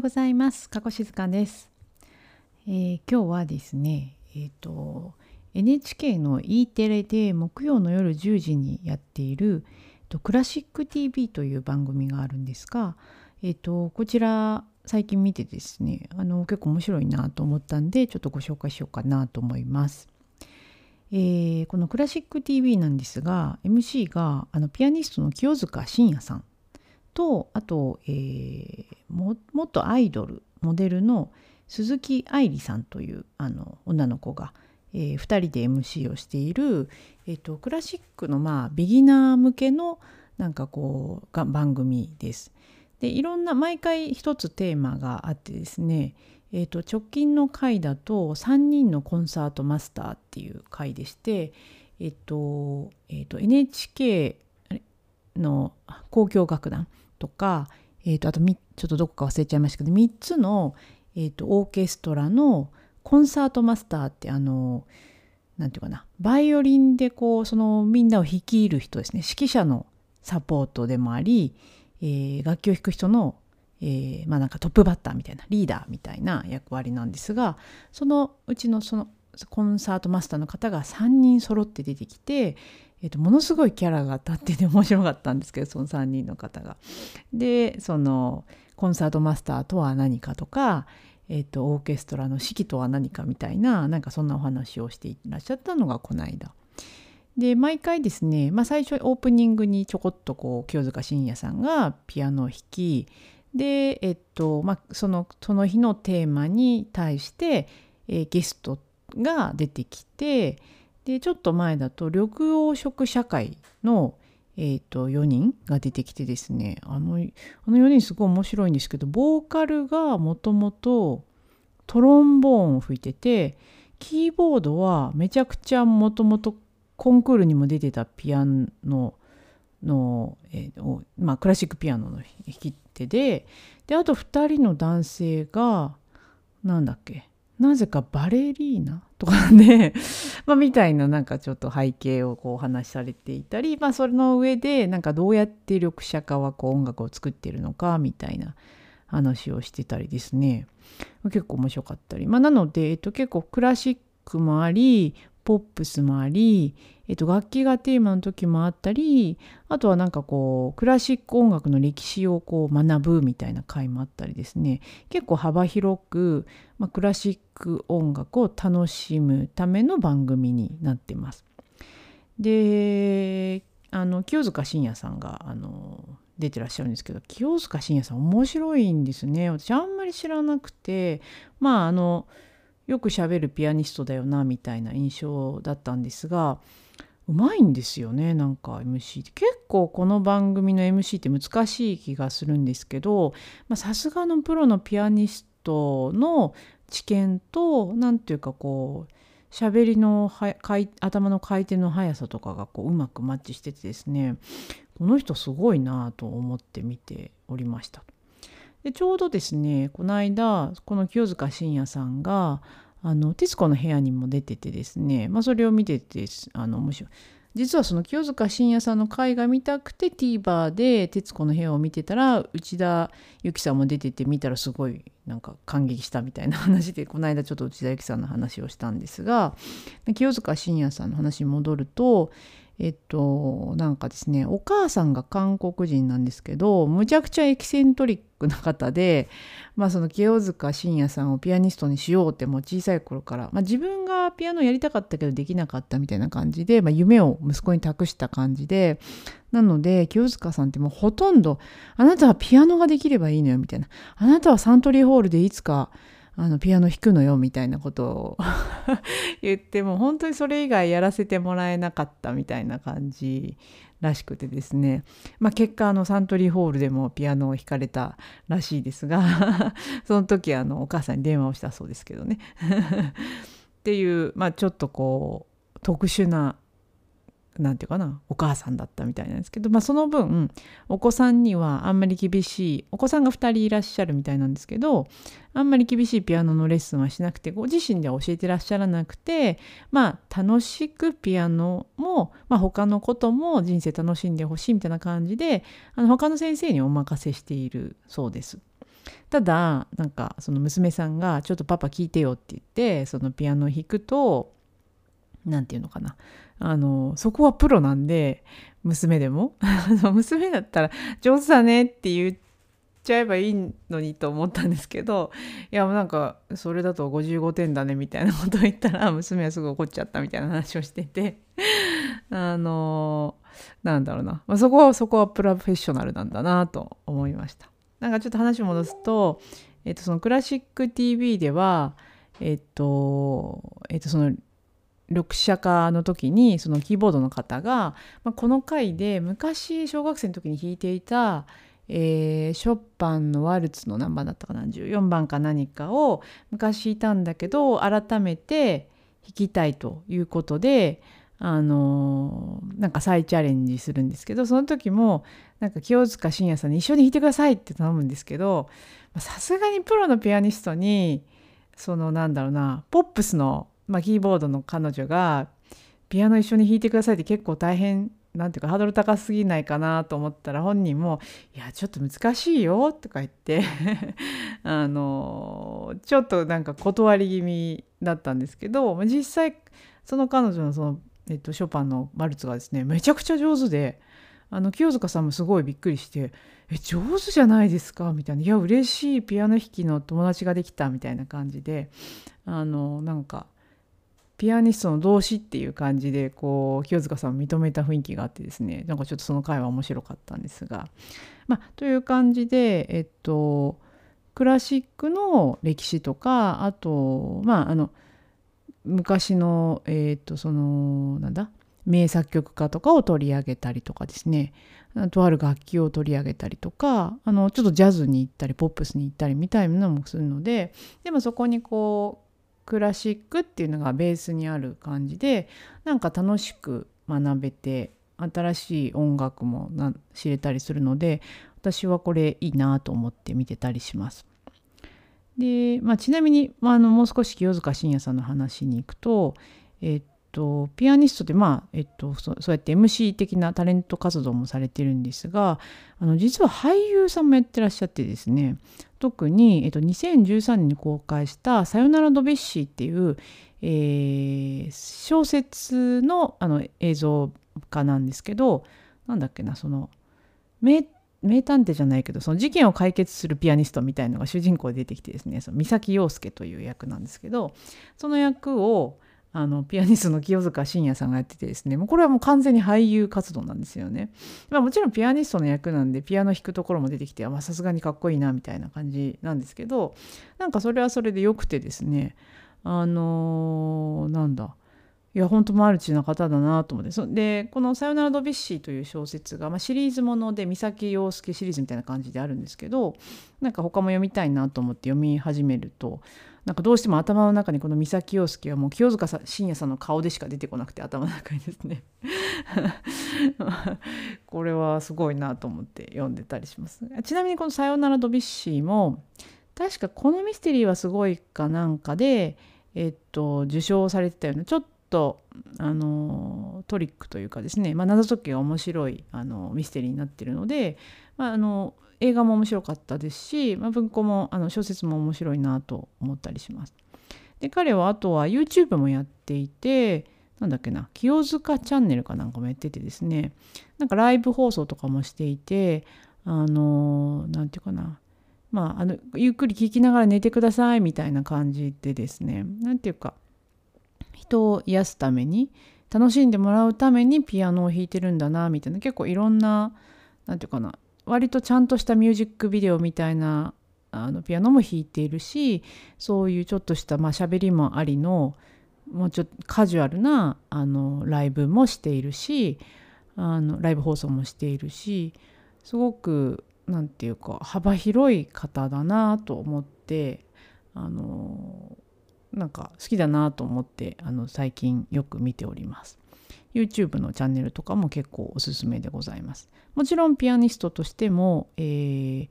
うございます。加古静香です、えー、今日はですね、えっ、ー、と NHK の E テレで木曜の夜10時にやっているとクラシック TV という番組があるんですが、えっ、ー、とこちら最近見てですね、あの結構面白いなと思ったんでちょっとご紹介しようかなと思います。えー、このクラシック TV なんですが MC があのピアニストの清塚信也さんとあと、えー、元アイドルモデルの鈴木愛理さんというあの女の子が、えー、2人で MC をしている、えーと、クラシックの、まあ、ビギナー向けのなんかこうが番組です。でいろんな毎回一つテーマがあってですね、えーと、直近の回だと3人のコンサートマスターっていう回でして、えーとえーと NHK の交響楽団とか、えー、とあとちょっとどこか忘れちゃいましたけど3つの、えー、とオーケストラのコンサートマスターってあの何て言うかなバイオリンでこうそのみんなを率いる人ですね。指揮者のサポートでもあり、えー、楽器を弾く人の、えー、まあなんかトップバッターみたいなリーダーみたいな役割なんですがそのうちのそのコンサートマスターの方が3人揃って出てきて、えー、とものすごいキャラが立ってて 面白かったんですけどその3人の方が。でそのコンサートマスターとは何かとか、えー、とオーケストラの指揮とは何かみたいななんかそんなお話をしていらっしゃったのがこの間。で毎回ですね、まあ、最初オープニングにちょこっとこう清塚信也さんがピアノを弾きで、えっとまあ、そのその日のテーマに対して、えー、ゲストが出てきてでちょっと前だと緑黄色社会の、えーと、4人が出てきてですねあのあの4人すごい面白いんですけどボーカルがもともとトロンボーンを吹いててキーボードはめちゃくちゃもともとコンクールにも出てたピアノの、えー、まあ、クラシックピアノの弾き手でであと2人の男性が何だっけなぜかバレリーナとかで まあ、みたいななんかちょっと背景をこうお話しされていたり、まあ、それの上でなんかどうやって緑茶家はこう音楽を作っているのかみたいな話をしてたりですね。結構面白かったり、まあ、なので、えっと、結構クラシックもありポップスもあり、えっと、楽器がテーマの時もあったりあとはなんかこうクラシック音楽の歴史をこう学ぶみたいな回もあったりですね。結構幅広く、まあ、クラシック音楽を楽しむための番組になってます。であの清塚信也さんがあの出てらっしゃるんですけど清塚信也さん面白いんですね私あんまり知らなくてまああのよくしゃべるピアニストだよなみたいな印象だったんですがうまいんですよねなんか MC って結構この番組の MC って難しい気がするんですけどさすがのプロのピアニストの知見と何ていうかこう喋りの頭の回転の速さとかがこううまくマッチしててですねこの人すごいなと思って見ておりました。でちょうどですねこの間この清塚信也さんが「徹子の部屋」にも出ててですね、まあ、それを見ててあの面白い。実はその清塚信也さんの回が見たくて TVer で「徹子の部屋」を見てたら内田有紀さんも出てて見たらすごいなんか感激したみたいな話でこの間ちょっと内田有紀さんの話をしたんですが清塚信也さんの話に戻るとえっとなんかですねお母さんが韓国人なんですけどむちゃくちゃエキセントリックな方で、まあ、その清塚信也さんをピアニストにしようってもう小さい頃から、まあ、自分がピアノやりたかったけどできなかったみたいな感じで、まあ、夢を息子に託した感じでなので清塚さんってもうほとんどあなたはピアノができればいいのよみたいなあなたはサントリーホールでいつかあのピアノ弾くのよみたいなことを 言っても本当にそれ以外やらせてもらえなかったみたいな感じらしくてですね、まあ、結果あのサントリーホールでもピアノを弾かれたらしいですが その時あのお母さんに電話をしたそうですけどね。っていう、まあ、ちょっとこう特殊な何て言うかなお母さんだったみたいなんですけど、まあ、その分お子さんにはあんまり厳しいお子さんが2人いらっしゃるみたいなんですけどあんまり厳しいピアノのレッスンはしなくてご自身では教えてらっしゃらなくてまあ楽しくピアノも、まあ、他のことも人生楽しんでほしいみたいな感じであの他の先生にお任せしているそうです。ただなんかその娘さんが「ちょっとパパ聞いてよ」って言ってそのピアノを弾くと何て言うのかなあのそこはプロなんで娘でも。娘だったら「上手だね」って言っちゃえばいいのにと思ったんですけどいやなんかそれだと55点だねみたいなことを言ったら娘はすぐ怒っちゃったみたいな話をしてて。あのなんだろうな、まあ、そこはそこはプロフェッショナルなんだなと思いました。なんかちょっと話戻すと、えっと、そのクラシック TV ではえっとえっとその緑茶化の時にそのキーボードの方が、まあ、この回で昔小学生の時に弾いていた、えー、ショパンのワルツの何番だったかな14番か何かを昔弾いたんだけど改めて弾きたいということであのー、なんか再チャレンジするんですけどその時もなんか清塚信也さんに一緒に弾いてくださいって頼むんですけどさすがにプロのピアニストにそのなんだろうなポップスのまあ、キーボードの彼女がピアノ一緒に弾いてくださいって結構大変なんていうかハードル高すぎないかなと思ったら本人も「いやちょっと難しいよ」とか言って あのちょっとなんか断り気味だったんですけど実際その彼女のその、えっと、ショパンのマルツがですねめちゃくちゃ上手であの清塚さんもすごいびっくりして「え上手じゃないですか」みたいな「いや嬉しいピアノ弾きの友達ができた」みたいな感じであのなんか。ピアニストの動詞っていう感じでこう清塚さんを認めた雰囲気があってですねなんかちょっとその回は面白かったんですが。まあという感じでえっとクラシックの歴史とかあとまああの昔のえっとそのなんだ名作曲家とかを取り上げたりとかですね。とある楽器を取り上げたりとかあのちょっとジャズに行ったりポップスに行ったりみたいなのもするのででもそこにこうクラシックっていうのがベースにある感じでなんか楽しく学べて新しい音楽も知れたりするので私はこれいいなと思って見てたりします。で、まあ、ちなみに、まあ、あのもう少し清塚信也さんの話に行くと、えっとピアニストでまあ、えっと、そうやって MC 的なタレント活動もされてるんですがあの実は俳優さんもやってらっしゃってですね特に、えっと、2013年に公開した「さよならドビッシー」っていう、えー、小説のあの映像化なんですけどなんだっけなその名名探偵じゃないけどその事件を解決するピアニストみたいのが主人公で出てきてですね三崎陽介という役なんですけどその役をあのピアニストの清塚信也さんがやっててですねもうこれはもう完全に俳優活動なんですよね。まあ、もちろんピアニストの役なんでピアノ弾くところも出てきてさすがにかっこいいなみたいな感じなんですけどなんかそれはそれでよくてですねあのー、なんだいや本当マルチな方だなと思ってでこの「さよならドビッシー」という小説が、まあ、シリーズもので三崎陽介シリーズみたいな感じであるんですけどなんか他も読みたいなと思って読み始めるとなんかどうしても頭の中にこの三崎陽介はもう清塚信也さんの顔でしか出てこなくて頭の中にですね。これはすごいなと思って読んでたりします。ちなみにこの「さよならドビッシー」も確かこのミステリーはすごいかなんかでえっと受賞されてたようなちょっとあのトリックというかですね、まあ、謎解きが面白いあのミステリーになってるので、まあ、あの映画も面白かったですし、まあ、文庫もあの小説も面白いなと思ったりします。で彼はあとは YouTube もやっていてなんだっけな清塚チャンネルかなんかもやっててですねなんかライブ放送とかもしていてあの何て言うかなまああのゆっくり聞きながら寝てくださいみたいな感じでですね何て言うか人を癒すために楽しんでもらうためにピアノを弾いてるんだなみたいな結構いろんな何て言うかな割とちゃんとしたミュージックビデオみたいなあのピアノも弾いているしそういうちょっとしたまあ喋りもありのもうちょっとカジュアルなあのライブもしているしあのライブ放送もしているしすごく何て言うか幅広い方だなと思ってあのなんか好きだなと思ってあの最近よく見ております。YouTube のチャンネルとかも結構おすすめでございます。もちろんピアニストとしても、えー、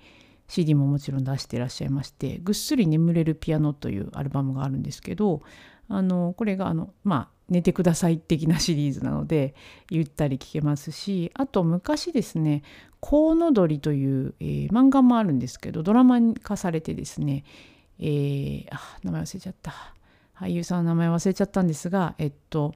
CD ももちろん出してらっしゃいまして「ぐっすり眠れるピアノ」というアルバムがあるんですけどあのこれがあのまあ寝てください的なシリーズなのでゆったり聞けますしあと昔ですね「コウノドリ」という、えー、漫画もあるんですけどドラマ化されてですね、えー、あ名前忘れちゃった俳優さんの名前忘れちゃったんですがえっと、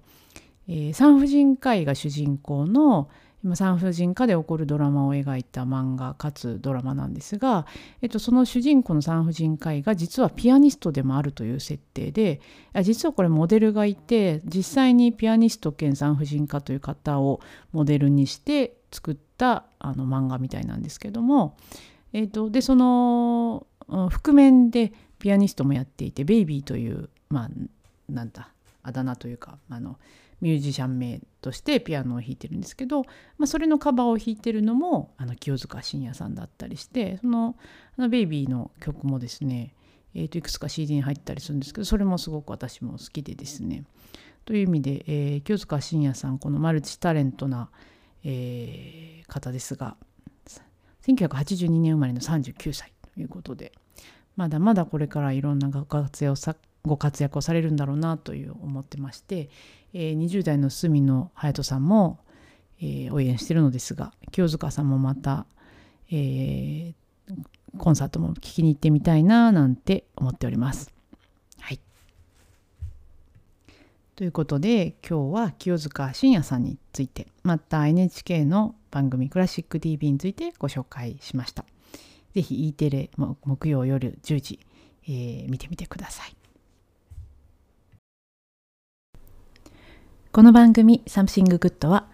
えー、産婦人科医が主人公の産婦人科で起こるドラマを描いた漫画かつドラマなんですが、えっと、その主人公の産婦人科医が実はピアニストでもあるという設定で実はこれモデルがいて実際にピアニスト兼産婦人科という方をモデルにして作ったあの漫画みたいなんですけども、えっと、でその覆面でピアニストもやっていてベイビーというまあなんだあだ名というかあのミュージシャン名としてピアノを弾いてるんですけど、まあ、それのカバーを弾いてるのもあの清塚信也さんだったりしてそのあのベイビーの曲もですね、えー、といくつか CD に入ったりするんですけどそれもすごく私も好きでですね。という意味で、えー、清塚信也さんこのマルチタレントな、えー、方ですが1982年生まれの39歳ということでまだまだこれからいろんなご活躍をご活躍をされるんだろうなという思ってまして、えー、20代の角野隼人さんも、えー、応援してるのですが清塚さんもまた、えー、コンサートも聴きに行ってみたいななんて思っております。はい、ということで今日は清塚信也さんについてまた NHK の番組「クラシック TV」についてご紹介しました。ぜひ E テレ木曜夜10時、えー、見てみてください。この番組 Something Good は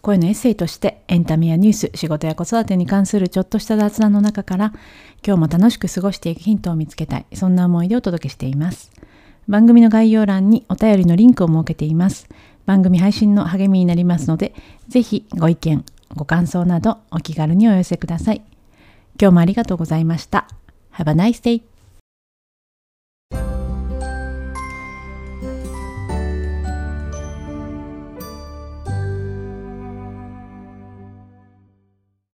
声のエッセイとしてエンタメやニュース、仕事や子育てに関するちょっとした雑談の中から今日も楽しく過ごしていくヒントを見つけたい、そんな思いでお届けしています。番組の概要欄にお便りのリンクを設けています。番組配信の励みになりますので、ぜひご意見、ご感想などお気軽にお寄せください。今日もありがとうございました。Have a nice day!